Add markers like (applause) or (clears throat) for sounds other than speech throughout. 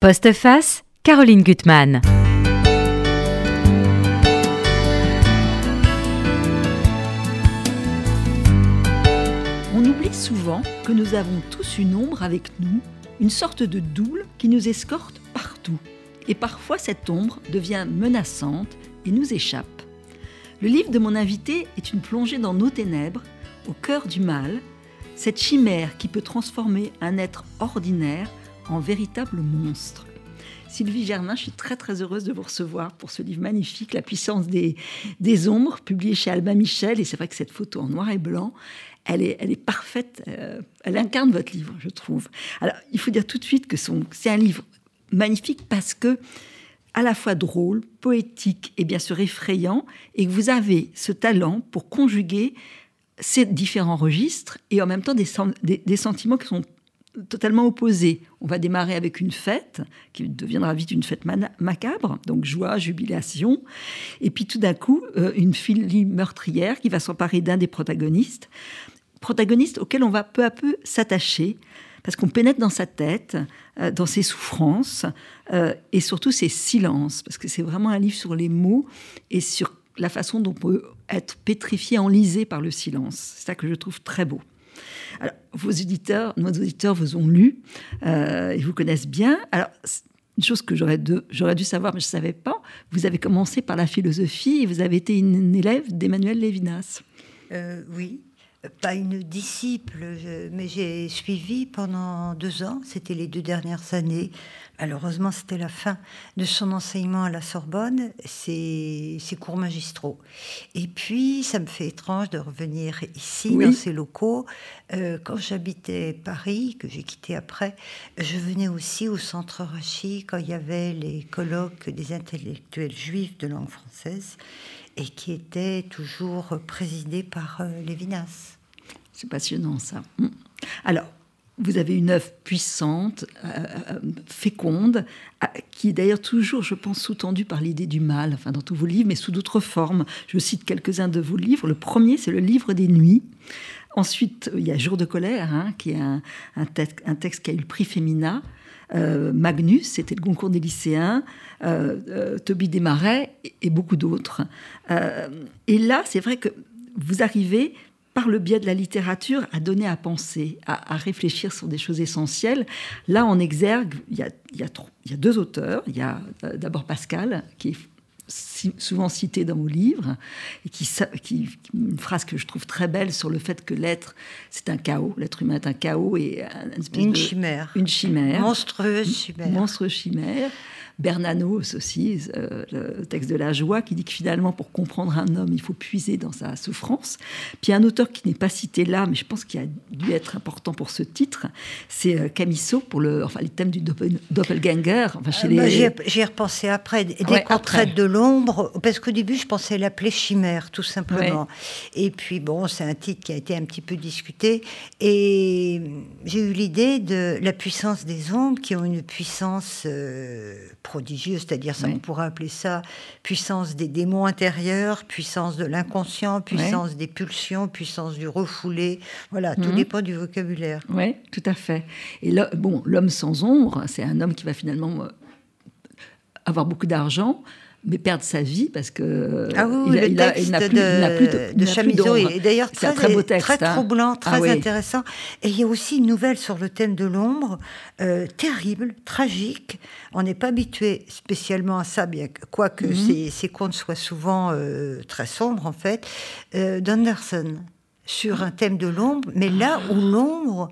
Postface, Caroline Gutmann. On oublie souvent que nous avons tous une ombre avec nous, une sorte de double qui nous escorte partout. Et parfois cette ombre devient menaçante et nous échappe. Le livre de mon invité est une plongée dans nos ténèbres, au cœur du mal, cette chimère qui peut transformer un être ordinaire en véritable monstre. Sylvie Germain, je suis très très heureuse de vous recevoir pour ce livre magnifique, La puissance des, des ombres, publié chez Albin Michel. Et c'est vrai que cette photo en noir et blanc, elle est, elle est parfaite, euh, elle incarne votre livre, je trouve. Alors, il faut dire tout de suite que c'est un livre magnifique parce que à la fois drôle, poétique et bien sûr effrayant, et que vous avez ce talent pour conjuguer ces différents registres et en même temps des, des, des sentiments qui sont totalement opposés. On va démarrer avec une fête, qui deviendra vite une fête macabre, donc joie, jubilation, et puis tout d'un coup, euh, une fille meurtrière qui va s'emparer d'un des protagonistes, protagoniste auquel on va peu à peu s'attacher, parce qu'on pénètre dans sa tête, euh, dans ses souffrances, euh, et surtout ses silences, parce que c'est vraiment un livre sur les mots et sur la façon dont on peut être pétrifié, enlisé par le silence. C'est ça que je trouve très beau. Alors, vos auditeurs, nos auditeurs vous ont lu, euh, ils vous connaissent bien. Alors, une chose que j'aurais dû, dû savoir, mais je ne savais pas, vous avez commencé par la philosophie et vous avez été une, élève d'Emmanuel Lévinas. Euh, oui, pas une disciple, mais j'ai suivi pendant deux ans, c'était les deux dernières années. Malheureusement, c'était la fin de son enseignement à la Sorbonne, ses, cours magistraux. Et puis, ça me fait étrange de revenir ici, dans ces locaux. Euh, quand j'habitais Paris, que j'ai quitté après, je venais aussi au centre Rachi quand il y avait les colloques des intellectuels juifs de langue française et qui était toujours présidé par euh, Lévinas. C'est passionnant ça. Hum. Alors, vous avez une œuvre puissante, euh, euh, féconde, qui est d'ailleurs toujours, je pense, sous-tendue par l'idée du mal, enfin dans tous vos livres, mais sous d'autres formes. Je cite quelques-uns de vos livres. Le premier, c'est le livre des nuits. Ensuite, il y a Jour de colère, hein, qui est un, un, texte qui a eu le prix Femina. Magnus, c'était le concours des lycéens, Toby Desmarais et beaucoup d'autres. et là, c'est vrai que vous arrivez par le biais de la littérature, à donner à penser, à, réfléchir sur des choses essentielles. Là, en exergue, il y a, y a, deux auteurs. Il y a euh, d'abord Pascal, qui est souvent cité dans vos livres, et qui, qui, une phrase que je trouve très belle sur le fait que l'être, c'est un chaos, l'être humain est un chaos et une chimère. Une chimère. Monstrueuse chimère. Monstrueuse chimère. Bernanos aussi, euh, le texte de la joie, qui dit que finalement, pour comprendre un homme, il faut puiser dans sa souffrance. Puis un auteur qui n'est pas cité là, mais je pense qu'il a dû être important pour ce titre, c'est euh, Camisso pour le, enfin, les thèmes du doppelganger. Enfin, chez euh, les... J'y ai repensé après, dès qu'on traite de l'ombre, parce qu'au début, je pensais l'appeler chimère, tout simplement. Et puis, bon, c'est un titre qui a été un petit peu discuté. Et j'ai eu l'idée de la puissance des ombres, qui ont une puissance prodigieux, c'est-à-dire ça, on pourrait appeler ça puissance des démons intérieurs, puissance de l'inconscient, puissance des pulsions, puissance du refoulé. Voilà, tout mhm. dépend du vocabulaire. Oui, tout à fait. Et là, bon, l'homme sans ombre, c'est un homme qui va finalement euh, avoir beaucoup d'argent, mais perdre sa vie parce que ah oui, il, le texte n'a plus, de, de Chamizo est d'ailleurs très, très, beau texte, très hein. troublant, très ah intéressant. Et il y a aussi une nouvelle sur le thème de l'ombre, euh, terrible, tragique. On n'est pas habitué spécialement à ça, bien quoique mm ces, ces, contes soient souvent euh, très sombres en fait, euh, d'Anderson sur un thème de l'ombre, mais là où l'ombre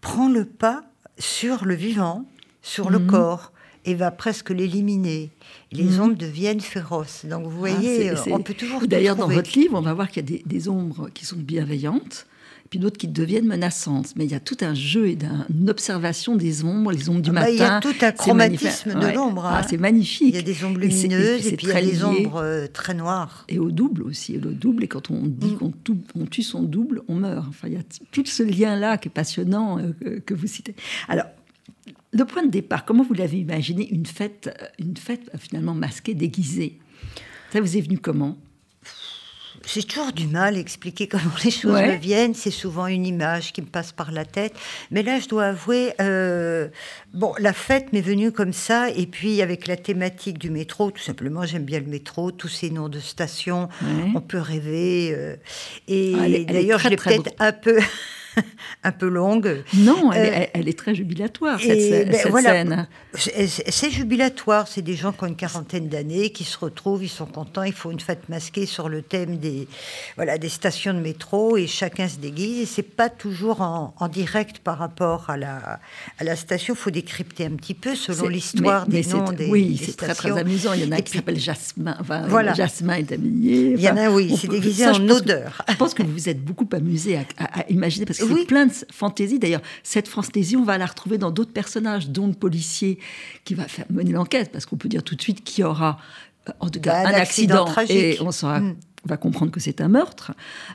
prend le pas sur le vivant, sur le mhm. corps et va presque l'éliminer. Les mhm. ombres deviennent féroces. Donc vous ah, voyez, on peut toujours. D'ailleurs, dans votre livre, on va voir qu'il y a des, ombres qui sont bienveillantes, puis d'autres qui deviennent menaçantes. Mais il y a tout un jeu et une observation des ombres, les ombres du matin. Ah bah, il y a tout un chromatisme de l'ombre. Ah, hein. c'est magnifique. Il y a des ombres lumineuses et, puis il y a des ombres euh, très noires. Et au double aussi. Et le double, et quand on dit mm. qu'on tue son double, on meurt. Enfin, il y a tout ce lien-là qui est passionnant euh, que vous citez. Alors, le point de départ, comment vous l'avez imaginé une fête, euh, une fête euh, finalement masquée, déguisée? Ça vous est venu comment? J'ai toujours du mal à expliquer (laughs) comment les choses me viennent. C'est souvent une image qui me passe par la tête. Mais là, je dois avouer, euh, bon, la fête m'est venue comme ça. Et puis, avec la thématique du métro, tout simplement, j'aime bien le métro, tous ces noms de stations, on peut rêver. Euh, et ah, d'ailleurs, je l'ai peut-être un peu. (laughs) un peu longue. Non, elle, est, euh, très jubilatoire, cette, ben, scène. C'est jubilatoire, c'est des gens qui ont une quarantaine d'années, qui se retrouvent, ils sont contents, ils font une fête masquée sur le thème des, voilà, des stations de métro, et chacun se déguise, et c'est pas toujours en, direct par rapport à la, à la station, il faut décrypter un petit peu selon l'histoire des noms des Oui, c'est très, très amusant, il y en a qui s'appellent Jasmin, enfin, voilà. Jasmin est habillé. il y en a, oui, c'est déguisé en odeur. je pense que vous vous êtes beaucoup amusé à, à imaginer, parce que oui. plein de fantaisies. D'ailleurs, cette fantaisie, on va la retrouver dans d'autres personnages, dont le policier qui va faire mener l'enquête, parce qu'on peut dire tout de suite qu'il y aura, euh, en tout cas, bah, un, accident, tragique. et on saura mm va comprendre que c'est un meurtre.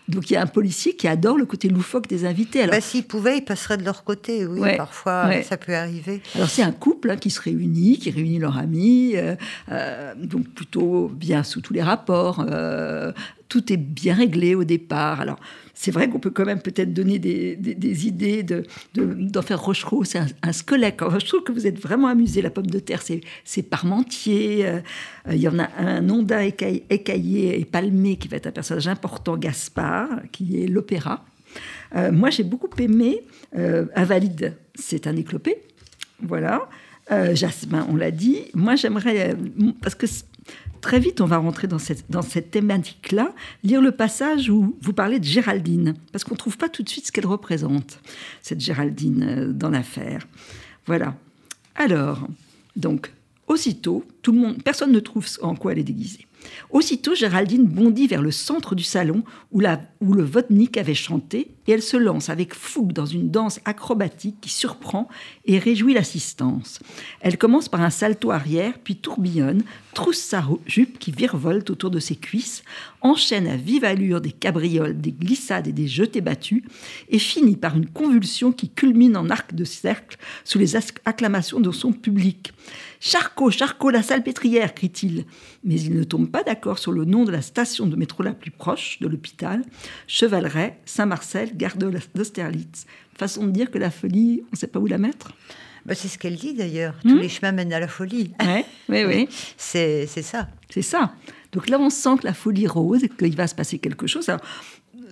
Donc il y a un policier qui adore le côté loufoque des invités. Alors, bah, S'il pouvait, il passerait de leur côté, oui, parfois ça peut arriver. Alors c'est un couple hein, qui se réunit, qui réunit leurs amis, euh, euh, donc plutôt bien sous tous les rapports. Euh, tout est bien réglé au départ. Alors, c'est vrai qu'on peut quand même peut-être donner des, idées de, d'en faire Rochereau. C'est un, squelette. je trouve que vous êtes vraiment amusé. La pomme de terre, c'est, Parmentier. Euh, il y en a un Onda écaillé et palmé qui va être un personnage important, Gaspard, qui est l'opéra. Euh, moi, j'ai beaucoup aimé euh, Invalide. C'est un éclopé. Voilà. Jasmin, on l'a dit. Moi, j'aimerais. parce que très vite, on va rentrer dans cette, dans cette thématique-là, lire le passage où vous parlez de Géraldine, parce qu'on ne trouve pas tout de suite ce qu'elle représente, cette Géraldine, euh, dans l'affaire. Voilà. Alors, donc, aussitôt, tout le monde, personne ne trouve en quoi elle est déguisée. Aussitôt, Géraldine bondit vers le centre du salon où, le Vodnik avait chanté et elle se lance avec fougue dans une danse acrobatique qui surprend et réjouit l'assistance. Elle commence par un salto arrière, puis tourbillonne, trousse sa jupe qui virevolte autour de ses cuisses, enchaîne à vive allure des cabrioles, des glissades et des jetés battus, et finit par une convulsion qui culmine en arc de cercle sous les acclamations de son public. Charcot, Charcot, la salpêtrière, crie-t-il. Mais il ne tombe pas d'accord sur le nom de la station de métro la plus proche de l'hôpital, Chevaleret, Saint-Marcel, gare d'Austerlitz. Façon de dire que la folie, on ne sait pas où la mettre bah, c'est ce qu'elle dit d'ailleurs. Tous hmm les chemins mènent à la folie. oui, oui. (laughs) C'est ça. C'est ça. Donc là, on sent que la folie rose, qu'il va se passer quelque chose.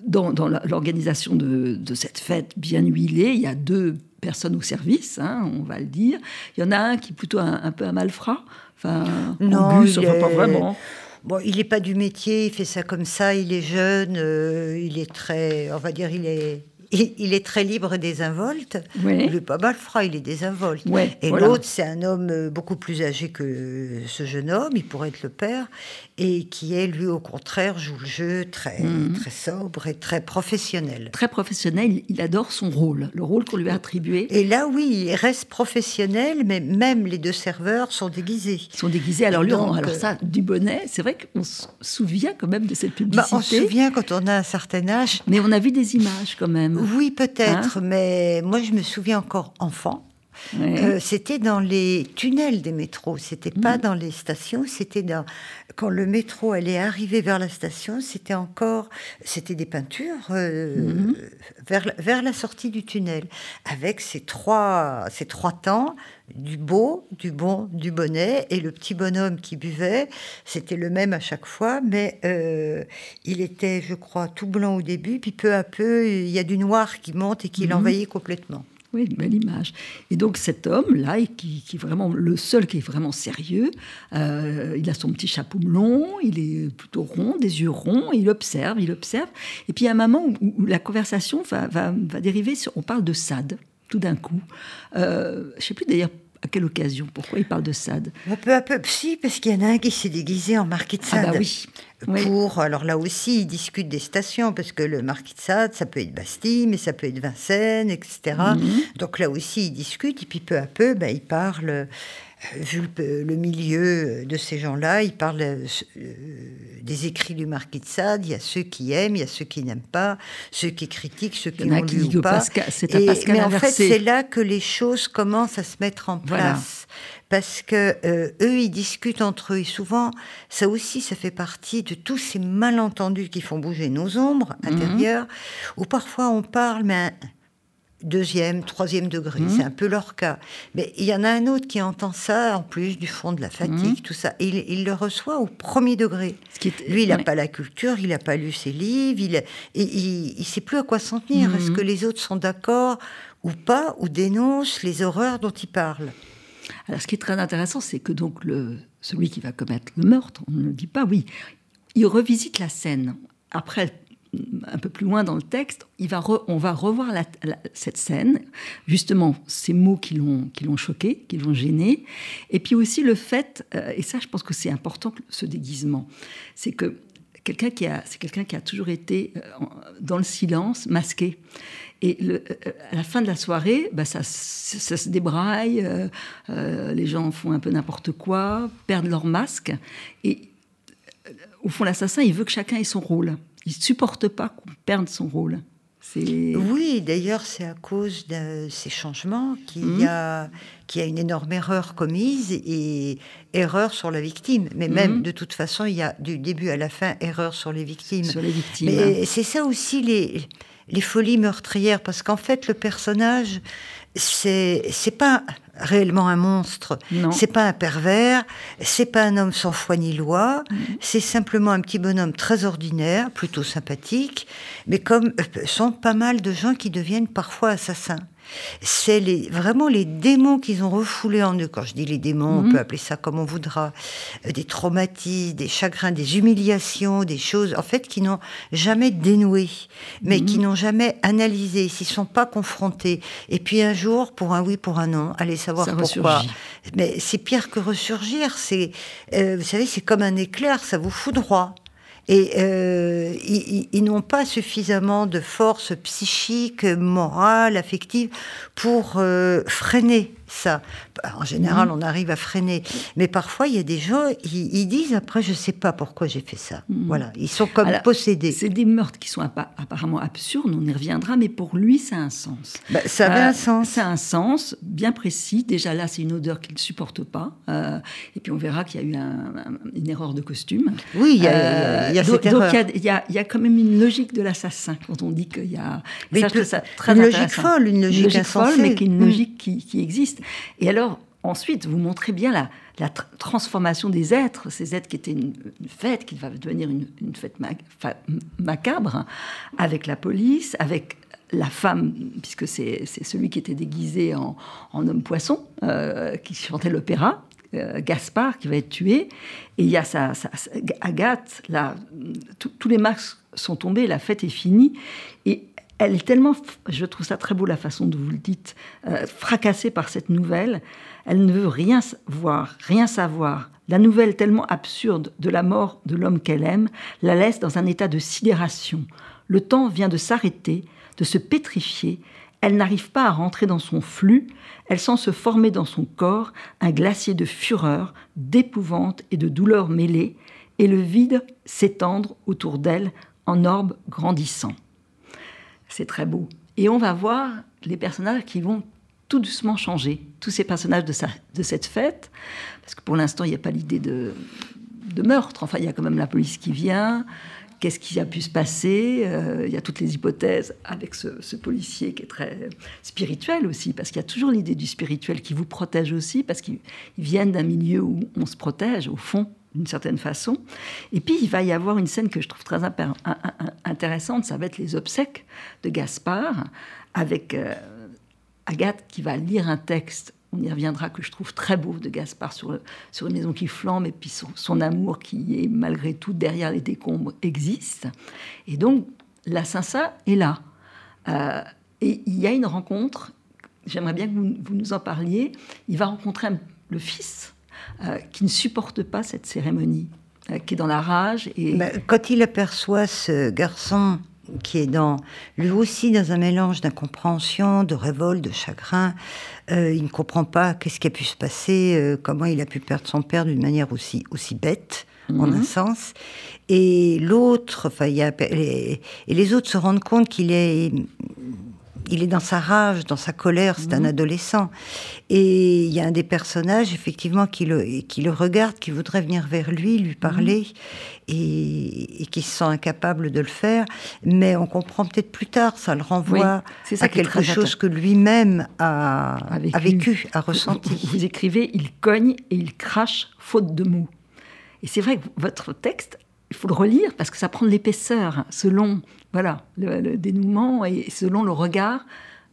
dans, dans l'organisation de, de, cette fête bien huilée, il y a deux personnes au service, hein, on va le dire. Il y en a un qui est plutôt un, peu un malfrat. Enfin, non, il est... pas vraiment. Bon, il n'est pas du métier, il fait ça comme ça, il est jeune, euh, il est très, on va dire, il est il, est très libre et désinvolte. Il n'est pas malfrat, il est désinvolte. et l'autre, c'est un homme euh, beaucoup plus âgé que ce jeune homme, il pourrait être le père, et qui est, lui, au contraire, joue le jeu très, mhm. très sobre et très professionnel. Très professionnel, il adore son rôle, le rôle qu'on lui a attribué. Et là, oui, il reste professionnel, mais même les deux serveurs sont déguisés. Ils sont déguisés, alors lui, alors euh, ça, du bonnet, c'est vrai qu'on se souvient quand même de cette publicité. Bah, on se souvient quand on a un certain âge. Mais on a vu des images quand même. Oui, peut-être, hein mais moi je me souviens encore enfant. Euh, c'était dans les tunnels des métros, c'était pas mm. dans les stations, c'était dans quand le métro allait arriver vers la station, c'était encore c'était des peintures euh, mm-hmm. vers, vers la sortie du tunnel avec ces trois ces trois temps du beau, du bon, du bonnet et le petit bonhomme qui buvait, c'était le même à chaque fois, mais euh, il était, je crois, tout blanc au début, puis peu à peu, il y a du noir qui monte et qui mm-hmm. l'envahit complètement. Oui, une belle image. Et donc cet homme-là, qui, qui est vraiment le seul qui est vraiment sérieux, euh, il a son petit chapeau long, il est plutôt rond, des yeux ronds, il observe, il observe. Et puis il y a un moment où, la conversation va, dériver. On parle de Sade, tout d'un coup. Euh, je ne sais plus d'ailleurs à quelle occasion? Pourquoi il parle de Sade? Peu à peu, si, parce qu'il y en a un qui s'est déguisé en marquis de Sade. Ah bah oui. Pour, alors là aussi, ils discutent des stations, parce que le marquis de Sade, ça peut être Bastille, mais ça peut être Vincennes, etc. Mhm. Donc là aussi, ils discutent, et puis peu à peu, bah, ils parlent vu le, milieu de ces gens-là, ils parlent euh, des écrits du Marquis de Sade. Il y a ceux qui aiment, il y a ceux qui n'aiment pas, ceux qui critiquent, ceux qui ont lu ou pas. mais en fait, c'est là que les choses commencent à se mettre en place. Parce que euh, eux, ils discutent entre eux. Et souvent, ça aussi, ça fait partie de tous ces malentendus qui font bouger nos ombres mhm. intérieures, où parfois on parle, mais deuxième, troisième degré. Mhm. C'est un peu leur cas. Mais il y en a un autre qui entend ça, en plus du fond de la fatigue, mhm. tout ça. Et il, le reçoit au premier degré. Lui, il n'a pas la culture, il n'a pas lu ses livres, il, il ne sait plus à quoi s'en tenir. Est-ce mhm. que les autres sont d'accord ou pas, ou dénoncent les horreurs dont il parle? Alors, ce qui est très intéressant, c'est que donc le, celui qui va commettre le meurtre, on ne le dit pas, oui, il revisite la scène. Après un peu plus loin dans le texte, on va revoir cette scène, justement ces mots qui l'ont choqué, qui l'ont gêné, et puis aussi le fait, euh, et ça je pense que c'est important ce déguisement, c'est que quelqu'un qui a c'est quelqu'un qui a toujours été euh, dans le silence, masqué. Et euh, à la fin de la soirée, bah ça, ça, se débraille, les gens font un peu n'importe quoi, perdent leur masque, et au fond l'assassin il veut que chacun ait son rôle il supporte pas qu'on perde son rôle. Oui, d'ailleurs, c'est à cause de ces changements qu'il y, a, qu'il y a une énorme erreur commise et erreur sur la victime. Mais mhm. même, de toute façon, il y a du début à la fin erreur sur les victimes. Sur les victimes. Mais c'est ça aussi les, les folies meurtrières, parce qu'en fait, le personnage, c'est pas réellement un monstre. C'est pas un pervers, c'est pas un homme sans foi ni loi, mm. c'est simplement un petit bonhomme très ordinaire, plutôt sympathique, mais comme euh, sont pas mal de gens qui deviennent parfois assassins c'est les, vraiment les démons qu'ils ont refoulés en eux. Quand je dis les démons, on mhm. peut appeler ça comme on voudra. Euh, des traumatismes, des chagrins, des humiliations, des choses, en fait, qui n'ont jamais dénoué, mais qui mhm. n'ont jamais analysé, s'ils sont pas confrontés. Et puis un jour, pour un oui, pour un non, allez savoir pourquoi. Mais c'est pire que ressurgir. C'est, euh, vous savez, c'est comme un éclair, ça vous fout droit. Et euh, ils, n'ont pas suffisamment de force psychique, morale, affective pour euh, freiner ça. En général, mhm. on arrive à freiner. Mais parfois, il y a des gens, ils, disent après, je ne sais pas pourquoi j'ai fait ça. Mhm. Voilà, ils sont comme possédés. C'est des meurtres qui sont apparemment absurdes, on y reviendra, mais pour lui, ça a un sens. Bah, ça a un euh, sens. Ça a un sens bien précis. Déjà là, c'est une odeur qu'il ne supporte pas. Euh, et puis on verra qu'il y a eu une erreur de costume. Oui, il y a, il y a, donc, il y a, quand même une logique de l'assassin quand on dit qu'il y a. Mais ça, très une logique folle, une logique, folle, mais qui est une mm. logique qui existe. Et alors, ensuite, vous montrez bien la, transformation des êtres, ces êtres qui étaient une, fête, qui va devenir une, fête macabre, avec la police, avec la femme, puisque c'est celui qui était déguisé en, homme poisson, euh, qui chantait l'opéra, euh, Gaspard, qui va être tué. Et il y a sa, Agathe, là, tous les masques sont tombés, la fête est finie. Elle est tellement, je trouve ça très beau la façon dont vous le dites, euh, fracassée par cette nouvelle. Elle ne veut rien voir, rien savoir. La nouvelle tellement absurde de la mort de l'homme qu'elle aime la laisse dans un état de sidération. Le temps vient de s'arrêter, de se pétrifier. Elle n'arrive pas à rentrer dans son flux. Elle sent se former dans son corps un glacier de fureur, d'épouvante et de douleur mêlée, et le vide s'étendre autour d'elle en orbe grandissant. C'est très beau. Et on va voir les personnages qui vont tout doucement changer. Tous ces personnages de, de cette fête, parce que pour l'instant, il n'y a pas l'idée de, meurtre. Enfin, il y a quand même la police qui vient. Qu'est-ce qui a pu se passer? Euh, Il y a toutes les hypothèses avec ce, ce, policier qui est très spirituel aussi, parce qu'il y a toujours l'idée du spirituel qui vous protège aussi, parce qu'ils viennent d'un milieu où on se protège, au fond, d'une certaine façon. Et puis, il va y avoir une scène que je trouve très intéressante, ça va être les obsèques de Gaspard, avec euh, Agathe qui va lire un texte, on y reviendra, que je trouve très beau de Gaspard sur, sur une maison qui flambe, et puis son, amour qui est malgré tout derrière les décombres existe. Et donc, la Saint-Ça est là. Euh, et il y a une rencontre, j'aimerais bien que vous, nous en parliez, il va rencontrer le fils euh, qui ne supporte pas cette cérémonie, euh, qui est dans la rage. Et... quand il aperçoit ce garçon qui est dans, lui aussi dans un mélange d'incompréhension, de révolte, de chagrin. Euh, il ne comprend pas qu'est-ce qui a pu se passer, comment il a pu perdre son père d'une manière aussi, aussi bête, en Mhm. un sens. Et l'autre, enfin, il y a, et les autres se rendent compte qu'il est, il est dans sa rage, dans sa colère, c'est un adolescent. Et il y a un des personnages, effectivement, qui le, qui le regarde, qui voudrait venir vers lui, lui parler, et, et qui se sent incapable de le faire. Mais on comprend peut-être plus tard, ça le renvoie Oui, c'est ça à quelque chose que lui-même a, A vécu. a a Vous, (laughs) ressenti. vous écrivez, il cogne et il crache faute de mots. Et c'est vrai que votre texte, il faut le relire parce que ça prend de l'épaisseur hein, selon voilà le, dénouement et selon le regard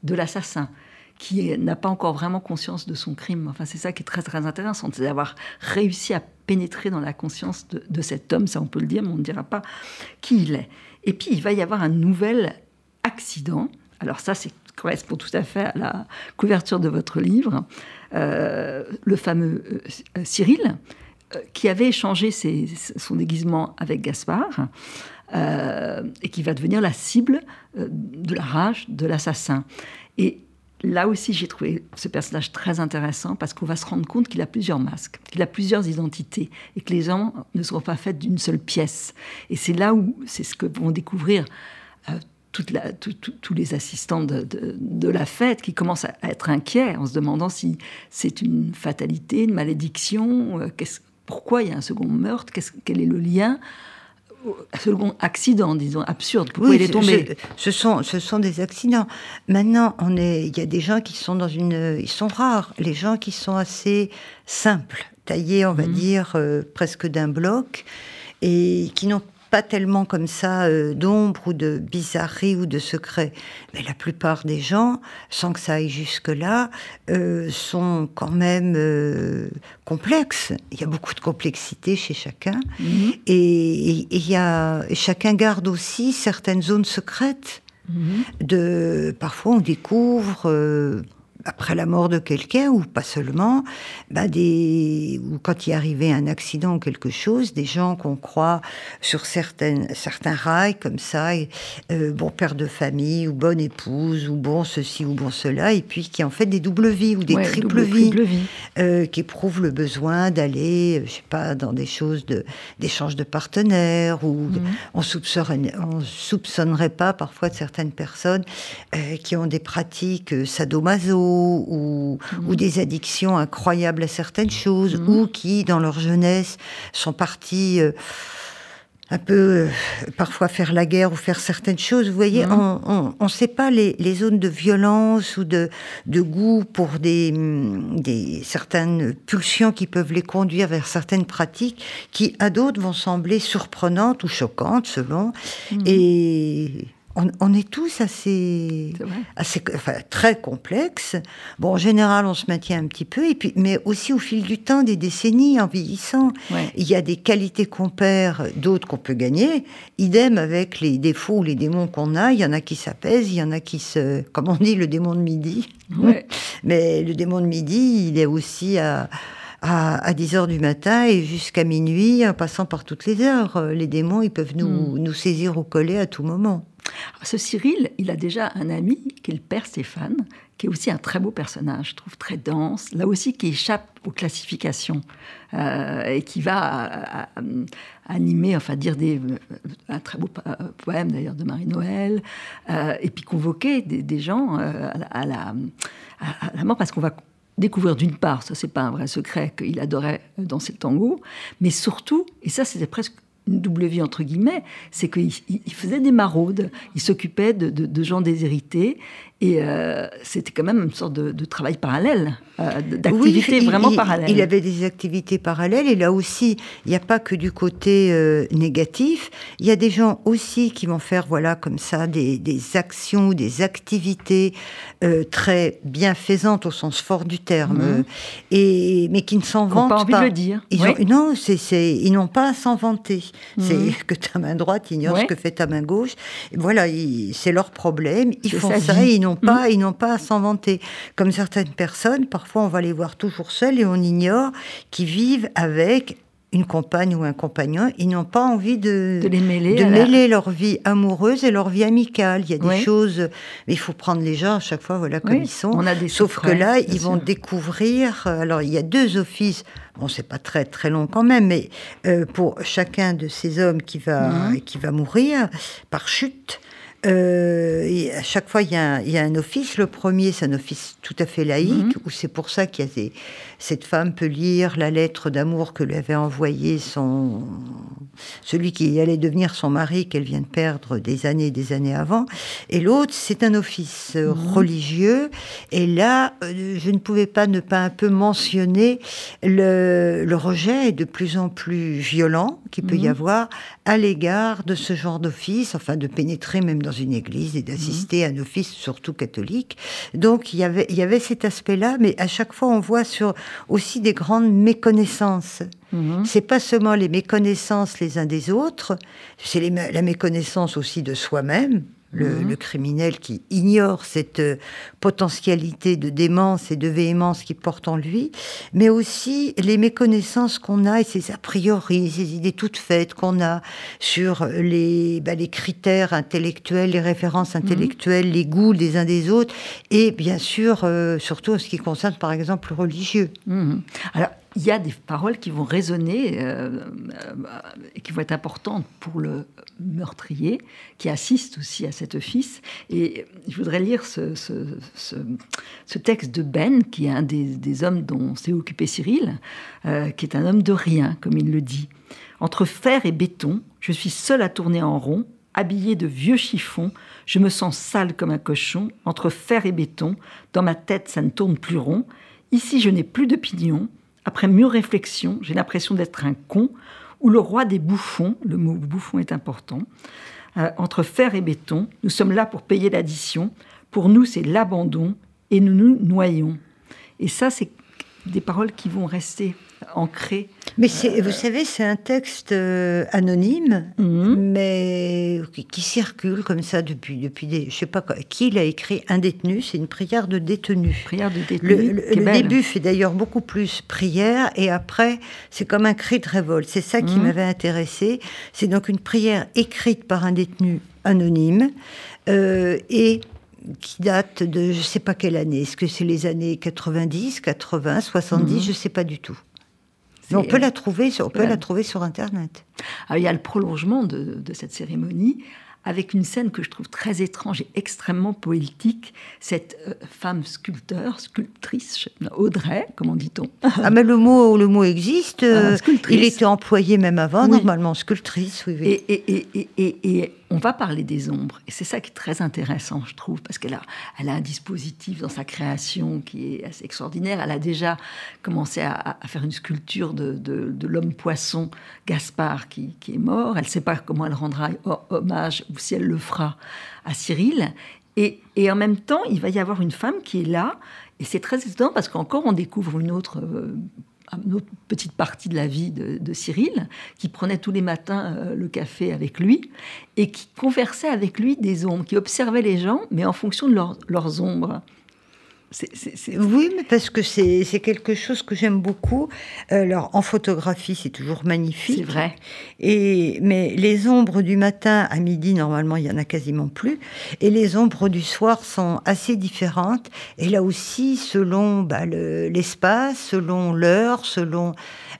de l'assassin qui n'a pas encore vraiment conscience de son crime. Enfin, c'est ça qui est très très intéressant, c'est d'avoir réussi à pénétrer dans la conscience de, cet homme, ça on peut le dire, mais on ne dira pas qui il est. Et puis il va y avoir un nouvel accident. Alors ça, c'est correspond tout à fait à la couverture de votre livre. Euh, le fameux euh, Cyril, qui avait échangé son déguisement avec Gaspard, euh, et qui va devenir la cible euh, de la rage de l'assassin. Et là aussi, j'ai trouvé ce personnage très intéressant parce qu'on va se rendre compte qu'il a plusieurs masques, qu'il a plusieurs identités et que les gens ne sont pas faits d'une seule pièce. Et c'est là où c'est ce que vont découvrir euh, tous les assistants de, la fête qui commencent à être inquiets en se demandant si c'est une fatalité, une malédiction, euh, qu'est-ce- pourquoi il y a un second meurtre, quel est le lien, un second accident, disons, absurde, pourquoi il est ce- tombé. Ce, ce sont, ce sont des accidents. Maintenant, on est, il y a des gens qui sont dans une, ils sont rares. Les gens qui sont assez simples, taillés, on va Mhm. dire euh, presque d'un bloc, et qui n'ont pas tellement comme ça euh, d'ombre ou de bizarrerie ou de secret. Mais la plupart des gens, sans que ça aille jusque-là, euh, sont quand même euh, complexes. Il y a beaucoup de complexité chez chacun. Mhm. Et, et- y a, chacun garde aussi certaines zones secrètes. Mhm. De, parfois, on découvre, euh, après la mort de quelqu'un, ou pas seulement, bah, des, ou quand il arrivé un accident ou quelque chose, des gens qu'on croit sur certaines, certains rails, comme ça, et, euh, bon père de famille, ou bonne épouse, ou bon ceci, ou bon cela, et puis qui en fait des doubles vies, ou des Ouais, triples double, vies triple vie. euh, qui éprouvent le besoin d'aller, euh, je sais pas, dans des choses de d'échange de partenaires ou Mhm. on soupçonnerait, on soupçonnerait pas parfois de certaines personnes euh, qui ont des pratiques euh, sadomaso ou, Mhm. ou des addictions incroyables à certaines choses ou qui dans leur jeunesse sont partis euh, un peu euh, parfois faire la guerre ou faire certaines choses. Vous voyez, Mhm. on ne sait pas les, les zones de violence ou de, de goût pour des, hum, des certaines pulsions qui peuvent les conduire vers certaines pratiques qui à d'autres vont sembler surprenantes ou choquantes selon. Mhm. Et on, on est tous assez assez, enfin, très complexe. Bon, en général, on se maintient un petit peu, et puis, mais aussi au fil du temps, des décennies, en vieillissant, Ouais. il y a des qualités qu'on perd, d'autres qu'on peut gagner. Idem avec les défauts ou les démons qu'on a. Il y en a qui s'apaisent, il y en a qui se, comme on dit, le démon de midi. Ouais. (laughs) Mais le démon de midi, il est aussi à, à, à 10 heures du matin et jusqu'à minuit, en passant par toutes les heures. Les démons, ils peuvent nous, nous saisir au collet à tout moment. Alors, Ce Cyril, il a déjà un ami qui est le père Stéphane, qui est aussi un très beau personnage, je trouve très dense, là aussi qui échappe aux classifications euh, et qui va à- à- à animer, enfin dire des, un très beau po- euh, poème d'ailleurs de Marie-Noël, euh, et puis convoquer des, gens euh, à, la, à la mort parce qu'on va découvrir d'une part, ça c'est pas un vrai secret, qu'il adorait danser le tango, mais surtout, et ça c'était presque une double vie entre guillemets, c'est qu'il il- il faisait des maraudes, il s'occupait de- de gens déshérités, et euh, c'était quand même une sorte de, de travail parallèle, euh, d'activité Oui, vraiment il, parallèle. Il avait des activités parallèles et là aussi, il n'y a pas que du côté euh, négatif. Il y a des gens aussi qui vont faire, voilà, comme ça, des, des actions des activités euh, très bienfaisantes au sens fort du terme, Mhm. et mais qui ne s'en Qui n'ont vantent pas envie de le dire. Ils Oui. ont- non, ils n'ont pas à s'en vanter. Mhm. C'est (laughs) que ta main droite ignore ce que fait ta main gauche. Et voilà, c'est leur problème. Ils font ça vie. ils n'ont pas, ils n'ont pas à s'en vanter. Comme certaines personnes, parfois on va les voir toujours seuls et on ignore qu'ils vivent avec une compagne ou un compagnon, ils n'ont pas envie de, De les mêler de mêler leur vie amoureuse et leur vie amicale. Il y a des Oui. choses, mais il faut prendre les gens à chaque fois, voilà comme Oui, ils sont. on a des Sauf que là, ils vont découvrir. euh, Alors, il y a deux offices. Bon, c'est pas très très long quand même, mais euh, pour chacun de ces hommes qui va Mhm. qui va mourir par chute. Euh, et à chaque fois, il y, a un, il y a un office. Le premier, c'est un office tout à fait laïque, Mhm. où c'est pour ça qu'il y a des, cette femme peut lire la lettre d'amour que lui avait envoyée son celui qui allait devenir son mari qu'elle vient de perdre des années et des années avant. Et l'autre, c'est un office euh, religieux. Et là, euh, je ne pouvais pas ne pas un peu mentionner le, le rejet de plus en plus violent qu'il peut y Mhm. avoir à l'égard de ce genre d'office, enfin de pénétrer même dans une église et d'assister à un office surtout catholique. Donc il y avait, il y avait cet aspect-là, mais à chaque fois on voit sur aussi des grandes méconnaissances. Mhm. C'est pas seulement les méconnaissances les uns des autres, c'est la méconnaissance aussi de soi-même. Le, le criminel qui ignore cette euh, potentialité de démence et de véhémence qui porte en lui, mais aussi les méconnaissances qu'on a et ces a priori, ces idées toutes faites qu'on a sur les, bah, les critères intellectuels, les références intellectuelles, les goûts des uns des autres, et bien sûr, euh, surtout en ce qui concerne par exemple le religieux. Mhm. Alors, il y a des paroles qui vont résonner euh, euh, et qui vont être importantes pour le meurtrier qui assiste aussi à cet office. Et je voudrais lire ce, texte de Ben, qui est un des, hommes dont s'est occupé Cyril, euh, qui est un homme de rien, comme il le dit. Entre fer et béton, je suis seul à tourner en rond, habillé de vieux chiffons, je me sens sale comme un cochon, entre fer et béton, dans ma tête ça ne tourne plus rond, ici je n'ai plus de pignon, après mûre réflexion, j'ai l'impression d'être un con, ou le roi des bouffons, le mot bouffon est important, Euh, entre fer et béton, nous sommes là pour payer l'addition, pour nous c'est l'abandon, et nous nous noyons. Et ça c'est des paroles qui vont rester ancrées. Mais vous savez, c'est un texte euh, anonyme, Mhm. mais qui, qui circule comme ça depuis, depuis des. Je sais pas quoi. Qui l'a écrit Un détenu, c'est une prière de détenu. Prière de détenu. Le, début fait d'ailleurs beaucoup plus prière et après c'est comme un cri de révolte. C'est ça qui Mhm. m'avait intéressé. C'est donc une prière écrite par un détenu anonyme euh, et qui date de je sais pas quelle année. Est-ce que c'est les années 90, 80, 70 Mhm. Je sais pas du tout. Mais on peut la trouver, sur- on peut la trouver sur internet. Alors, il y a le prolongement de, de cette cérémonie avec une scène que je trouve très étrange et extrêmement poétique. Cette euh, femme sculpteur, sculptrice, Audrey, comment dit-on? Ah mais le mot le mot existe. euh, Ah, sculptrice. il était employé même avant Oui. normalement sculptrice. Oui, oui. Et- et- et on va parler des ombres. Et c'est ça qui est très intéressant, je trouve, parce qu'elle a, elle a un dispositif dans sa création qui est assez extraordinaire. Elle a déjà commencé à, faire une sculpture de, de- l'homme-poisson Gaspard qui, qui est mort. Elle ne sait pas comment elle rendra ho- hommage, ou si elle le fera, à Cyril. Et, et en même temps, il va y avoir une femme qui est là. Et c'est très étonnant parce qu'encore on découvre une autre, euh, une autre petite partie de la vie de, Cyril, qui prenait tous les matins euh, le café avec lui et qui conversait avec lui des ombres, qui observait les gens, mais en fonction de leur- leurs ombres. Oui, mais parce que c'est c'est quelque chose que j'aime beaucoup. Alors, en photographie, c'est toujours magnifique. C'est vrai. Et, mais les ombres du matin à midi, normalement, il y en a quasiment plus. Et les ombres du soir sont assez différentes. Et là aussi, selon bah, le- l'espace, selon l'heure, selon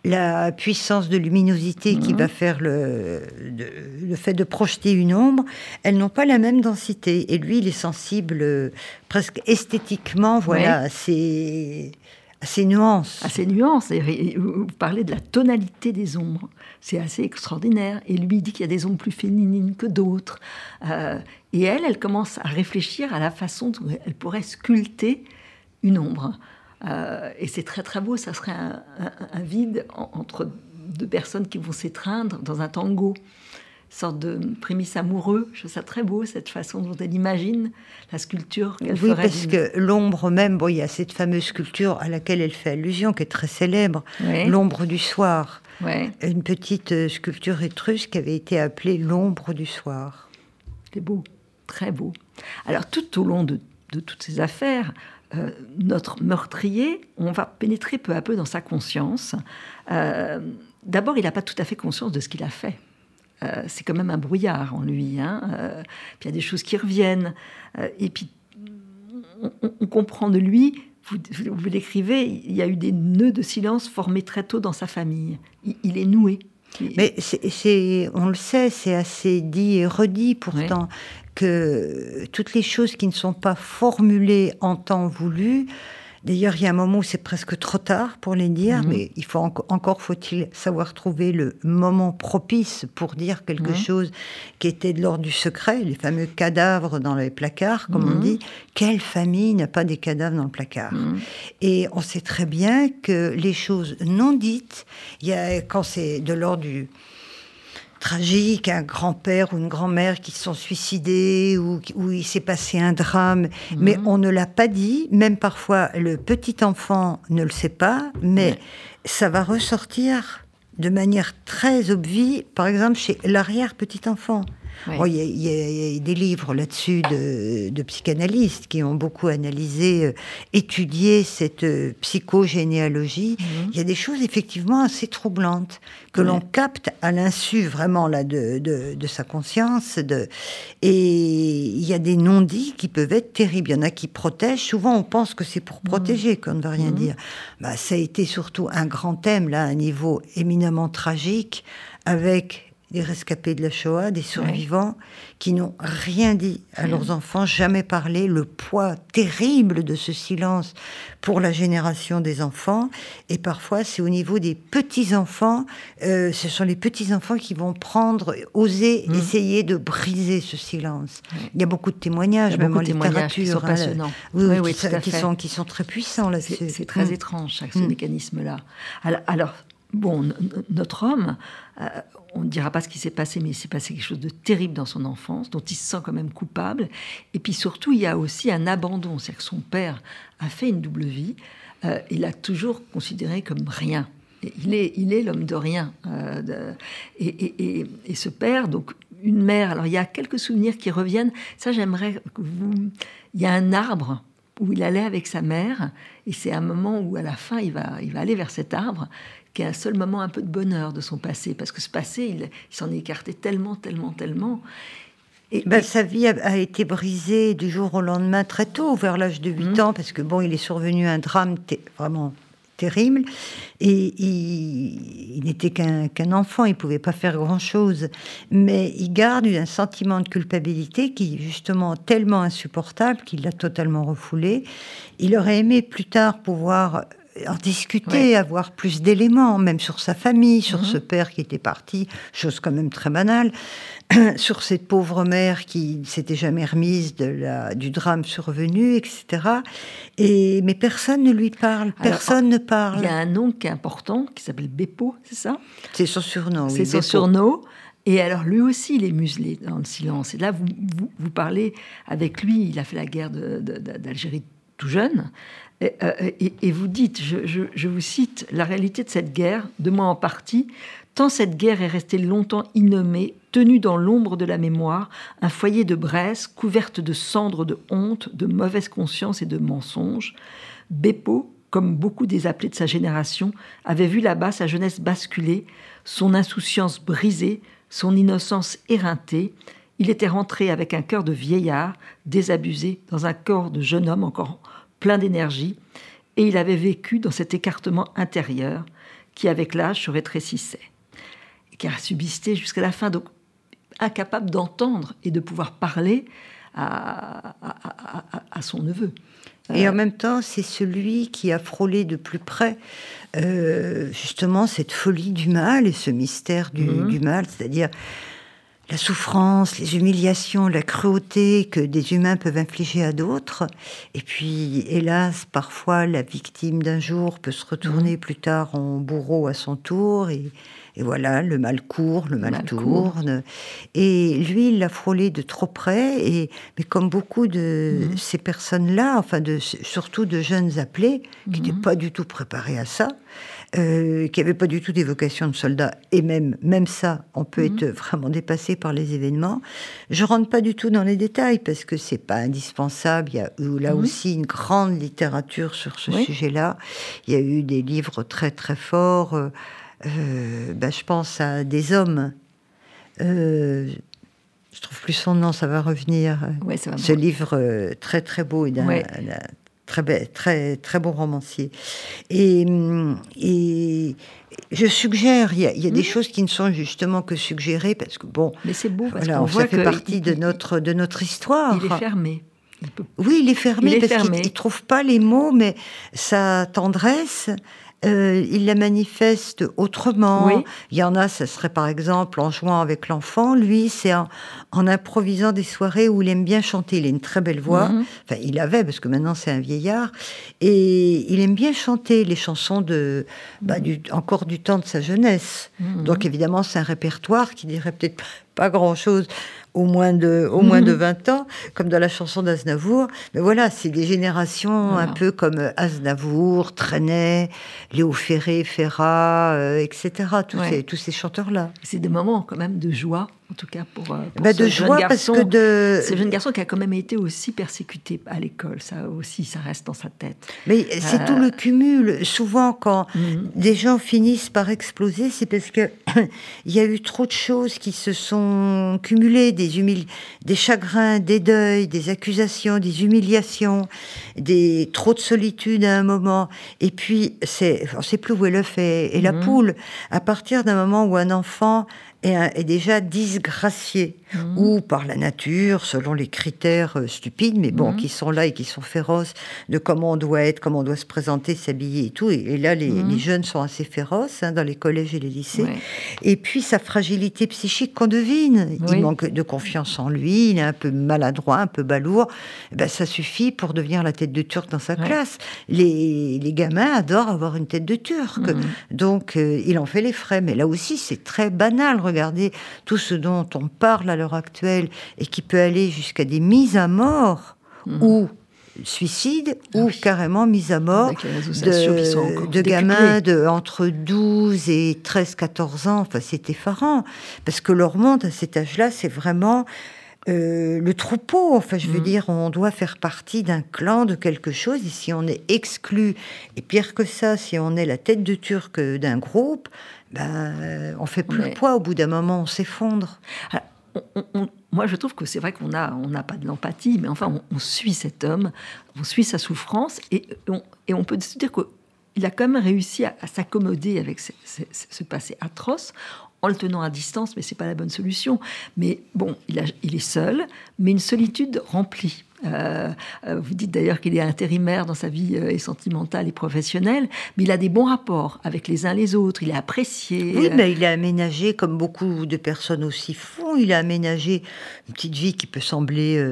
la puissance de luminosité qui Mhm. va faire le, de- le fait de projeter une ombre, elles n'ont pas la même densité. Et lui, il est sensible euh, presque esthétiquement, voilà, à ces, à ces nuances. à ces nuances. Et Vous parlez de la tonalité des ombres. C'est assez extraordinaire. Et lui il dit qu'il y a des ombres plus féminines que d'autres. Euh, et elle, elle commence à réfléchir à la façon dont elle pourrait sculpter une ombre. Euh, et c'est très très beau. Ça serait un, un- un vide en- entre deux personnes qui vont s'étreindre dans un tango. Sorte de prémisse amoureux. Je trouve ça très beau, cette façon dont elle imagine la sculpture qu'elle Oui, ferait. parce que l'ombre même, bon, il y a cette fameuse sculpture à laquelle elle fait allusion, qui est très célèbre, l'ombre du soir. Une petite euh, sculpture étrusque qui avait été appelée l'ombre du soir. C'est beau, très beau. Alors tout au long de, de toutes ces affaires, euh, notre meurtrier, on va pénétrer peu à peu dans sa conscience. Euh, d'abord, il n'a pas tout à fait conscience de ce qu'il a fait. Euh, c'est quand même un brouillard en lui. Hein. Euh, puis il y a des choses qui reviennent. Euh, et puis, on, comprend de lui, vous, vous l'écrivez, il y a eu des nœuds de silence formés très tôt dans sa famille. Il, est noué. Mais c'est, on le sait, c'est assez dit et redit pourtant que toutes les choses qui ne sont pas formulées en temps voulu, D'ailleurs, il y a un moment où c'est presque trop tard pour les dire, mhm. mais il faut encore faut-il savoir trouver le moment propice pour dire quelque mhm. chose qui était de l'ordre du secret, les fameux cadavres dans les placards, comme on mhm. dit. Quelle famille n'a pas des cadavres dans le placard? Et on sait très bien que les choses non dites, il y a, quand c'est de l'ordre du tragique, un grand-père ou une grand-mère qui se sont suicidés ou où il s'est passé un drame, mhm. mais on ne l'a pas dit, même parfois le petit enfant ne le sait pas, mais ça va ressortir de manière très obvie, par exemple chez l'arrière-petit enfant. Il y, a des livres là-dessus de, psychanalystes qui ont beaucoup analysé, euh, étudié cette euh, psychogénéalogie. Mhm. Il y a des choses effectivement assez troublantes que l'on capte à l'insu vraiment là de, de, sa conscience. Et il y a des non-dits qui peuvent être terribles. Il y en a qui protègent. Souvent, on pense que c'est pour mhm. protéger qu'on ne veut rien mhm. dire. Bah, ça a été surtout un grand thème là, à un niveau éminemment tragique, avec des rescapés de la Shoah, des survivants qui n'ont rien dit à leurs enfants, jamais parlé, le poids terrible de ce silence pour la génération des enfants. Et parfois, c'est au niveau des petits-enfants, euh, ce sont les petits-enfants qui vont prendre, oser mmh. essayer de briser ce silence. Il y a beaucoup de témoignages, même en littérature. Qui sont hein, passionnants. oui, oui, qui, sont, qui, sont, très puissants là-dessus. C'est très mmh. étrange, ce mmh. mécanisme-là. alors bon, notre homme, euh, on ne dira pas ce qui s'est passé, mais il s'est passé quelque chose de terrible dans son enfance, dont il se sent quand même coupable. Et puis surtout, il y a aussi un abandon, c'est-à-dire que son père a fait une double vie, euh, il a toujours considéré comme rien. il est, il est l'homme de rien. Euh, et, ce père, donc une mère, alors il y a quelques souvenirs qui reviennent. Ça, j'aimerais que vous. Il y a un arbre où il allait avec sa mère, et c'est un moment où à la fin il va, il va aller vers cet arbre, qui est un seul moment un peu de bonheur de son passé, parce que ce passé, il, s'en est écarté tellement, tellement, tellement. Et, ben, Sa vie a, été brisée du jour au lendemain très tôt, vers l'âge de 8 mmh. ans, parce que bon, il est survenu un drame vraiment terrible. Et il, n'était qu'un enfant, il pouvait pas faire grand-chose. Mais il garde un sentiment de culpabilité qui est justement tellement insupportable qu'il l'a totalement refoulé. Il aurait aimé plus tard pouvoir en discuter, avoir plus d'éléments, même sur sa famille, sur mhm. ce père qui était parti, chose quand même très banale, (clears throat) sur cette pauvre mère qui s'était jamais remise de la, du drame survenu, etc. Et, mais personne ne lui parle, personne ne parle. Il y a un nom qui est important, qui s'appelle Beppo, c'est ça? C'est son surnom, C'est son surnom. Et alors, lui aussi, il est muselé dans le silence. Et là, vous, vous, parlez avec lui, il a fait la guerre d'Algérie tout jeune. Euh, et, vous dites, je, vous cite, la réalité de cette guerre, de moi en partie, tant cette guerre est restée longtemps innommée, tenue dans l'ombre de la mémoire, un foyer de braise, couverte de cendres de honte, de mauvaise conscience et de mensonges. Beppo, comme beaucoup des appelés de sa génération, avait vu là-bas sa jeunesse basculer, son insouciance brisée, son innocence éreintée. Il était rentré avec un cœur de vieillard, désabusé, dans un corps de jeune homme encore plein d'énergie, et il avait vécu dans cet écartement intérieur qui, avec l'âge, se rétrécissait, et qui a subsisté jusqu'à la fin, donc incapable d'entendre et de pouvoir parler à, son neveu. Et en même temps, c'est celui qui a frôlé de plus près euh, justement cette folie du mal et ce mystère du, mhm. du mal, c'est-à-dire la souffrance, les humiliations, la cruauté que des humains peuvent infliger à d'autres. Et puis, hélas, parfois, la victime d'un jour peut se retourner mmh. plus tard en bourreau à son tour. Et, voilà, le mal court, le mal, tourne. Et lui, il l'a frôlé de trop près. Et, mais comme beaucoup de mmh. ces personnes-là, enfin, de, surtout de jeunes appelés, qui n'étaient mmh. pas du tout préparés à ça, euh, qui n'avait pas du tout des vocations de soldats, et même, même ça, on peut mhm. être vraiment dépassé par les événements. Je rentre pas du tout dans les détails parce que c'est pas indispensable. Il y a eu là mhm. aussi une grande littérature sur ce sujet-là. Il y a eu des livres très très forts. Euh, ben, je pense à des hommes. je trouve plus son nom, ça va revenir. Ce livre très très beau et d'un très, très, très bon romancier. Et, et je suggère, il y a, il y a des mmh. choses qui ne sont justement que suggérées, parce que bon, mais c'est beau, parce voilà, ça fait partie de, notre, de notre histoire. Il est fermé. Oui, il est fermé il parce qu'il ne trouve pas les mots, mais sa tendresse, euh, il la manifeste autrement. Il y en a, ce serait par exemple en jouant avec l'enfant. Lui, c'est en, improvisant des soirées où il aime bien chanter. Il a une très belle voix. Mhm. Enfin, il avait, parce que maintenant c'est un vieillard. Et il aime bien chanter les chansons de, bah, du, encore du temps de sa jeunesse. Mhm. Donc évidemment, c'est un répertoire qui dirait peut-être pas grand-chose au moins de, au moins de 20 mhm. ans, comme dans la chanson d'Aznavour. Mais voilà, c'est des générations un peu comme euh, Aznavour, Trenet, Léo Ferré, Ferrat, euh, etc. Tous, ces, tous ces chanteurs-là. C'est des moments quand même de joie en tout cas pour, euh, bah, ce de jeune joie garçon, parce que de ce jeune garçon qui a quand même été aussi persécuté à l'école ça aussi ça reste dans sa tête. Mais c'est tout le cumul. Souvent quand mhm. des gens finissent par exploser c'est parce que (clears throat) il y a eu trop de choses qui se sont cumulées des humil des chagrins des deuils des accusations des humiliations des trop de solitude à un moment. Et puis c'est on sait plus où est l'œuf et, et la mhm. poule à partir d'un moment où un enfant est, déjà disgracié, mmh. ou par la nature, selon les critères euh, stupides, mais bon, mmh. qui sont là et qui sont féroces, de comment on doit être, comment on doit se présenter, s'habiller et tout. Et, là, les, mmh. les, jeunes sont assez féroces hein, dans les collèges et les lycées. Et puis sa fragilité psychique qu'on devine. Il manque de confiance en lui, il est un peu maladroit, un peu balourd. Eh ben, ça suffit pour devenir la tête de turc dans sa classe. Les, les, gamins adorent avoir une tête de turc. Donc, euh, il en fait les frais. Mais là aussi, c'est très banal Regardez tout ce dont on parle à l'heure actuelle et qui peut aller jusqu'à des mises à mort mhm. ou suicide ah ou carrément mise à mort de, gamins de entre 12 et 13, 14 ans. Enfin, c'est effarant. Parce que leur monde, à cet âge-là, c'est vraiment euh, le troupeau. Enfin, je veux mhm. dire, on doit faire partie d'un clan, de quelque chose. Et si on est exclu, et pire que ça, si on est la tête de turc d'un groupe, ben, on fait plus de poids. Au bout d'un moment, on s'effondre. Moi, je trouve que c'est vrai qu'on n'a on pas de l'empathie, mais enfin, on, suit cet homme, on suit sa souffrance, et on, et on peut se dire qu'il a quand même réussi à, s'accommoder avec ce, passé atroce en le tenant à distance, mais c'est pas la bonne solution. Mais bon, il, a, il est seul, mais une solitude remplie. Euh, euh, vous dites d'ailleurs qu'il est intérimaire dans sa vie euh, sentimentale et professionnelle, mais il a des bons rapports avec les uns les autres, il est apprécié. Oui, mais il a aménagé, comme beaucoup de personnes aussi font, il a aménagé une petite vie qui peut sembler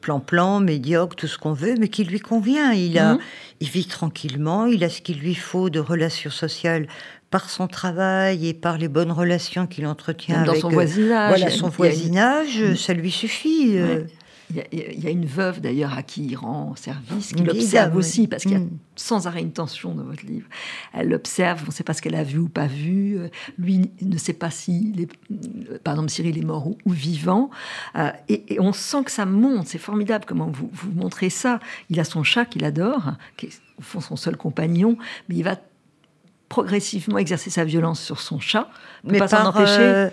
plan-plan, médiocre, tout ce qu'on veut, mais qui lui convient. Il, a, mhm. il vit tranquillement, il a ce qu'il lui faut de relations sociales par son travail et par les bonnes relations qu'il entretient avec son voisinage. Voilà, son voisinage, ça lui suffit. Il y, a, une veuve d'ailleurs à qui il rend service, qui l'observe aussi, parce qu'il y a mm. sans arrêt une tension dans votre livre. Elle l'observe, on ne sait pas ce qu'elle a vu ou pas vu. Euh, lui ne sait pas si, les, euh, par exemple, Cyril est mort ou, vivant. Euh, et, on sent que ça monte, c'est formidable comment vous, vous montrez ça. Il a son chat qu'il adore, qui est au fond son seul compagnon, mais il va progressivement exercer sa violence sur son chat, mais pas s'en empêcher.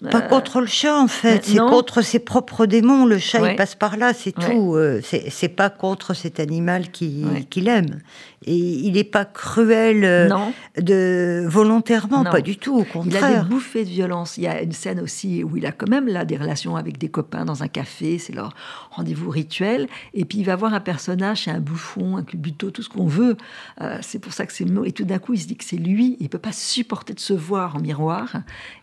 Pas euh, contre le chat en fait, c'est contre ses propres démons. Le chat il passe par là, c'est tout. Euh, c'est pas contre cet animal qu'il aime. Et il n'est pas cruel euh, de volontairement, pas du tout. Au contraire. Il a des bouffées de violence. Il y a une scène aussi où il a quand même là des relations avec des copains dans un café. C'est leur rendez-vous rituel. Et puis il va voir un personnage, c'est un bouffon, un cubuto, tout ce qu'on veut. c'est pour ça que c'est Et tout d'un coup, il se dit que c'est lui. Il peut pas supporter de se voir en miroir.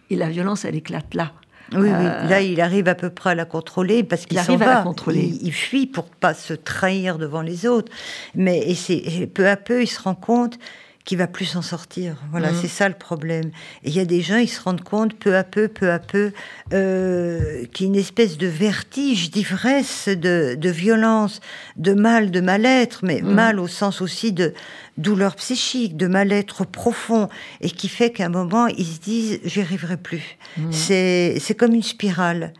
Et la violence, elle éclate là. Oui, oui, euh, là, il arrive à peu près à la contrôler parce qu'il arrive à la contrôler. Il, fuit pour pas se trahir devant les autres. Mais et c'est peu à peu, il se rend compte qu'il va plus s'en sortir. Voilà, mhm. c'est ça le problème. Et il y a des gens, ils se rendent compte peu à peu, peu à peu, euh, qu'il y a une espèce de vertige, d'ivresse, de, de, violence, de mal, de mal-être, mais mhm. mal au sens aussi de douleur psychique, de mal-être profond, et qui fait qu'à un moment, ils se disent, j'y arriverai plus. Mmh. C'est comme une spirale.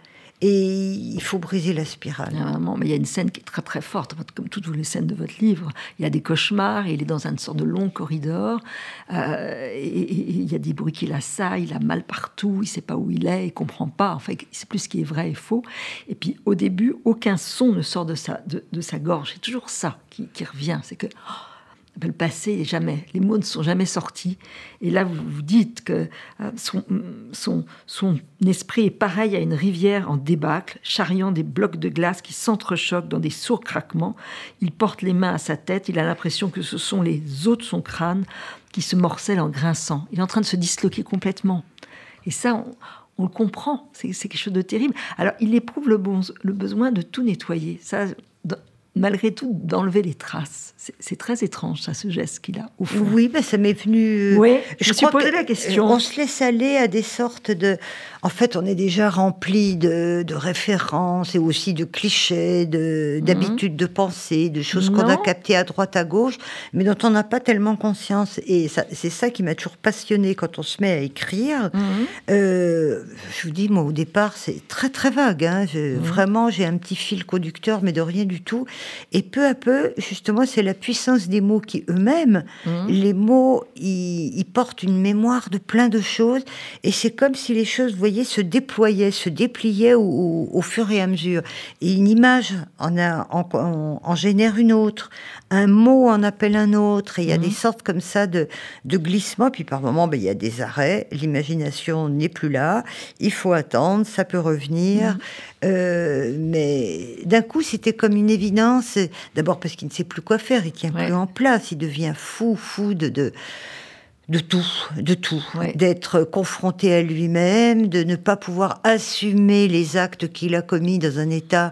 Et il faut briser la spirale. Mais il y a une scène qui est très très forte, comme toutes les scènes de votre livre. Il y a des cauchemars, il est dans une sorte de long corridor, euh, et, il y a des bruits qui l'assaillent, il a mal partout, il ne sait pas où il est, il comprend pas, en fait, sait plus ce qui est vrai et faux. Et puis au début, aucun son ne sort de sa, de, sa gorge. C'est toujours ça qui, revient, c'est que... Oh, le passé jamais, les mots ne sont jamais sortis. Et là, vous vous dites que euh, son, esprit est pareil à une rivière en débâcle, charriant des blocs de glace qui s'entrechoquent dans des sourds craquements. Il porte les mains à sa tête, il a l'impression que ce sont les os de son crâne qui se morcellent en grinçant. Il est en train de se disloquer complètement. Et ça, on, le comprend, c'est quelque chose de terrible. Alors, il éprouve le, bon, le besoin de tout nettoyer. Ça, malgré tout, d'enlever les traces. C'est très étrange, ça, ce geste qu'il a, au fond. Oui, ben, ça m'est venu... Euh, oui, je, me suis posé la question. On se laisse aller à des sortes de... En fait, on est déjà rempli de, références et aussi de clichés, mhm. d'habitudes de, pensée, de choses qu'on a captées à droite, à gauche, mais dont on n'a pas tellement conscience. Et c'est ça qui m'a toujours passionné quand on se met à écrire. Mhm. Euh, je vous dis, moi, au départ, c'est très, très vague. Hein. Mhm. Vraiment, j'ai un petit fil conducteur, mais de rien du tout. Et peu à peu, justement, c'est la puissance des mots qui eux-mêmes, mmh. les mots, ils, portent une mémoire de plein de choses. Et c'est comme si les choses, vous voyez, se déployaient, se dépliaient au, fur et à mesure. Et une image en, en, génère une autre, un mot en appelle un autre. Et il y a des mmh. sortes comme ça de, de glissements. Puis par moments, ben, il y a des arrêts. L'imagination n'est plus là. Il faut attendre, ça peut revenir. Mmh. Euh, mais d'un coup, c'était comme une évidence. D'abord parce qu'il ne sait plus quoi faire, il tient plus en place, il devient fou, fou de, de, de tout, de tout, d'être confronté à lui-même, de ne pas pouvoir assumer les actes qu'il a commis dans un état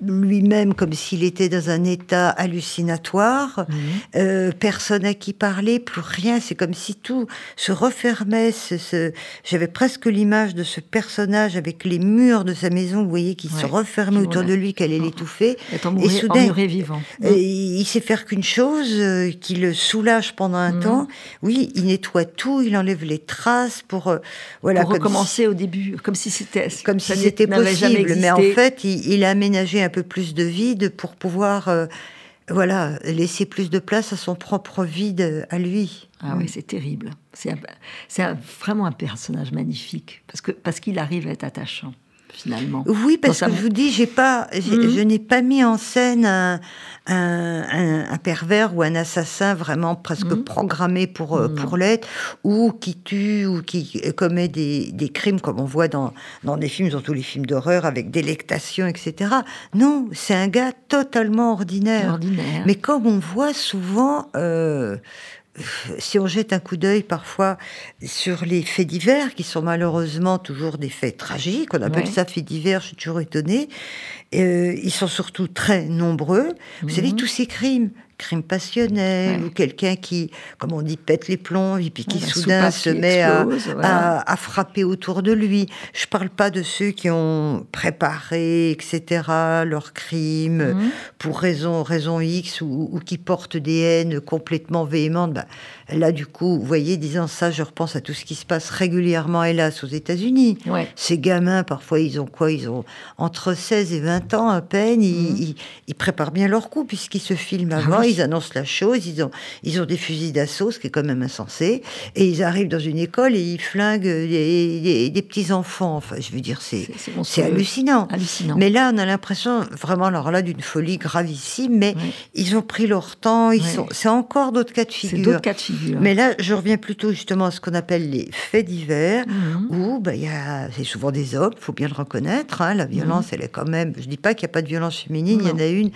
lui-même comme s'il était dans un état hallucinatoire, mhm. euh, personne à qui parler, plus rien, c'est comme si tout se refermait. Ce, J'avais presque l'image de ce personnage avec les murs de sa maison, vous voyez, qui se refermaient autour de lui, qu'elle allait l'étouffer. Et soudain, vivant. Euh, il sait faire qu'une chose, euh, qui le soulage pendant un mhm. temps. Oui, il nettoie tout, il enlève les traces pour voilà pour recommencer au début, comme si c'était comme si c'était possible. Mais en fait, il, il a aménagé un peu plus de vide pour pouvoir euh, voilà, laisser plus de place à son propre vide à lui. Ah oui, c'est terrible. C'est vraiment un personnage magnifique parce parce qu'il arrive à être attachant finalement. Oui, parce que je vous dis, j'ai pas, mhm. je n'ai pas mis en scène un, un, pervers ou un assassin vraiment presque mhm. programmé pour, euh, pour l'être, ou qui tue ou qui commet des, des, crimes comme on voit dans, dans des films, dans tous les films d'horreur, avec délectation, etc. Non, c'est un gars totalement ordinaire. ordinaire. Mais comme on voit souvent... Euh, si on jette un coup d'œil parfois sur les faits divers, qui sont malheureusement toujours des faits tragiques, on appelle ça faits divers, je suis toujours étonnée, euh, ils sont surtout très nombreux. Vous savez, mhm. tous ces crimes crime passionnel ou quelqu'un qui, comme on dit, pète les plombs et puis qui soudain se met à, frapper autour de lui. Je parle pas de ceux qui ont préparé, etc., leur crime mhm. pour raison, raison X ou, qui portent des haines complètement véhémentes. Bah, là, du coup, vous voyez, disant ça, je repense à tout ce qui se passe régulièrement, hélas, aux États-Unis. Ces gamins, parfois, ils ont quoi? Ils ont entre 16 et 20 ans à peine. Ils, mhm. préparent bien leur coup puisqu'ils se filment ah avant ils annoncent la chose, ils ont, ils ont des fusils d'assaut, ce qui est quand même insensé, et ils arrivent dans une école et ils flinguent des, des, petits-enfants. Enfin, je veux dire, c'est hallucinant. hallucinant. Mais là, on a l'impression, vraiment, alors là, d'une folie gravissime, mais ils ont pris leur temps, ils sont, c'est encore d'autres cas de figure. Figure. Mais là, je reviens plutôt justement à ce qu'on appelle les faits divers, mhm. où bah, y a, c'est souvent des hommes, il faut bien le reconnaître, hein, la violence, mhm. elle est quand même, je dis pas qu'il n'y a pas de violence féminine, il y en a une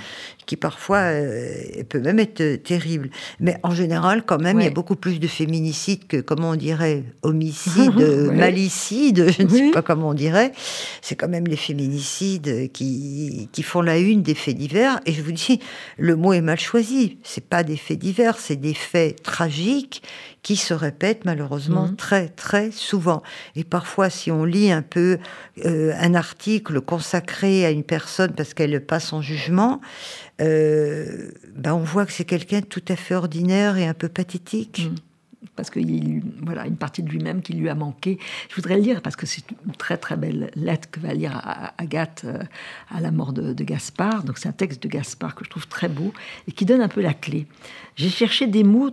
qui parfois euh, peut même être euh, terrible. Mais en général, quand même, il y a beaucoup plus de féminicides que, comment on dirait, homicides, (laughs) malicides, je ne sais pas comment on dirait. C'est quand même les féminicides qui, qui font la une des faits divers. Et je vous dis, le mot est mal choisi. C'est pas des faits divers, c'est des faits tragiques qui se répètent malheureusement mhm. très très souvent. Et parfois, si on lit un peu euh, un article consacré à une personne parce qu'elle passe en jugement, euh, ben on voit que c'est quelqu'un de tout à fait ordinaire et un peu pathétique. parce qu'il voilà une partie de lui-même qui lui a manqué. Je voudrais le lire parce que c'est une très très belle lettre que va lire Agathe euh, à la mort de, de Gaspard. Donc c'est un texte de Gaspard que je trouve très beau et qui donne un peu la clé. J'ai cherché des mots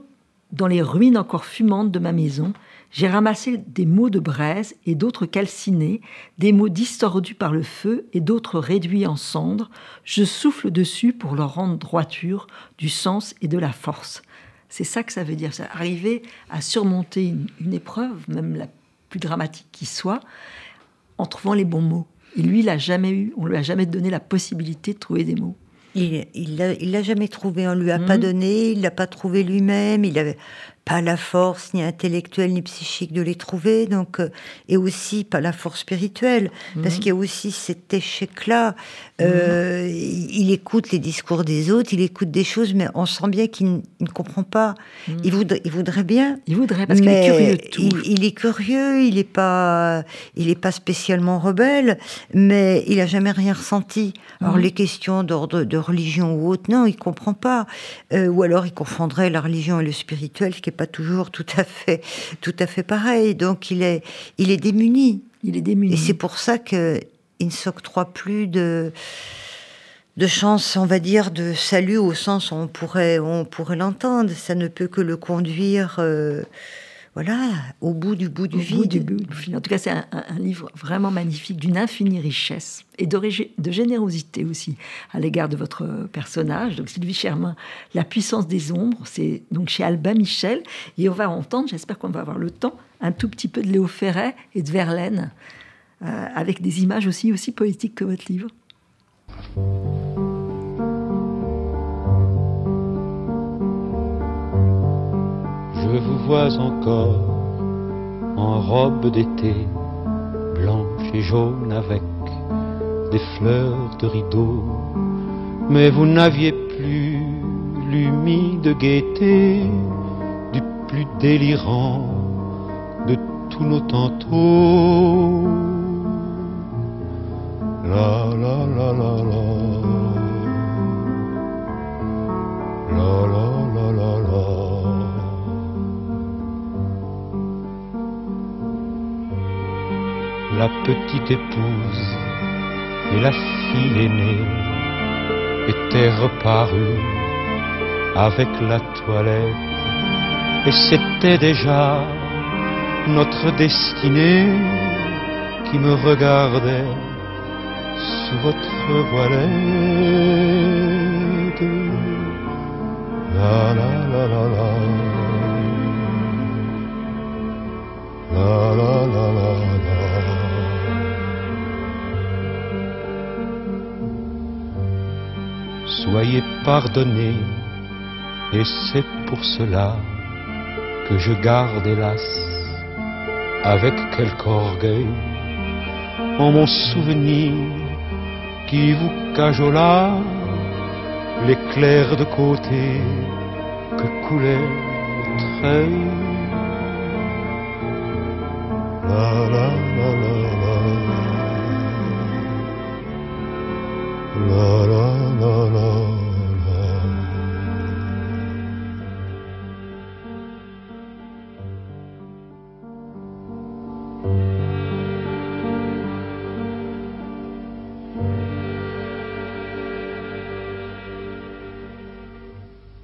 dans les ruines encore fumantes de ma maison. J'ai ramassé des mots de braise et d'autres calcinés, des mots distordus par le feu et d'autres réduits en cendres. Je souffle dessus pour leur rendre droiture, du sens et de la force. C'est ça que ça veut dire, arriver à surmonter une, épreuve, même la plus dramatique qui soit, en trouvant les bons mots. Et lui, il a jamais eu, on lui a jamais donné la possibilité de trouver des mots. Il il l'a jamais trouvé, on lui a pas mmh. donné, il l'a pas trouvé lui-même, il avait pas la force ni intellectuelle ni psychique de les trouver, donc euh, et aussi pas la force spirituelle, parce mhm. qu'il y a aussi cet échec-là. Euh, il, écoute les discours des autres, il écoute des choses, mais on sent bien qu'il ne comprend pas. Mhm. Il, voudrait, il voudrait bien. Il voudrait parce qu'il est curieux. De tout. Il, est curieux, il n'est pas, il est pas spécialement rebelle, mais il a jamais rien ressenti. Alors mhm. les questions d'ordre de religion ou autre, non, il comprend pas. Euh, ou alors il confondrait la religion et le spirituel, ce qui pas toujours tout à fait, tout à fait pareil. Donc il est, il est démuni. Il est démuni. Et c'est pour ça qu'il ne s'octroie plus de de chance, on va dire, de salut au sens où on pourrait, on pourrait l'entendre. Ça ne peut que le conduire euh, voilà, au bout du bout du vide. En tout cas, c'est un, livre vraiment magnifique, d'une infinie richesse et de, de, générosité aussi à l'égard de votre personnage. Donc, Sylvie Germain, La puissance des ombres, c'est donc chez Albin Michel. Et on va entendre, j'espère qu'on va avoir le temps, un tout petit peu de Léo Ferret et de Verlaine, euh, avec des images aussi, aussi poétiques que votre livre. Je vous vois encore en robe d'été, blanche et jaune avec des fleurs de rideau. Mais vous n'aviez plus l'humide gaieté du plus délirant de tous nos tantôt. La la la la la. La. La petite épouse et la fille aînée étaient reparues avec la toilette et c'était déjà notre destinée qui me regardait sous votre voilette. La la la. Soyez pardonnés, et c'est pour cela que je garde hélas, avec quelque orgueil, en mon souvenir qui vous cajola l'éclair de côté que coulait le la la la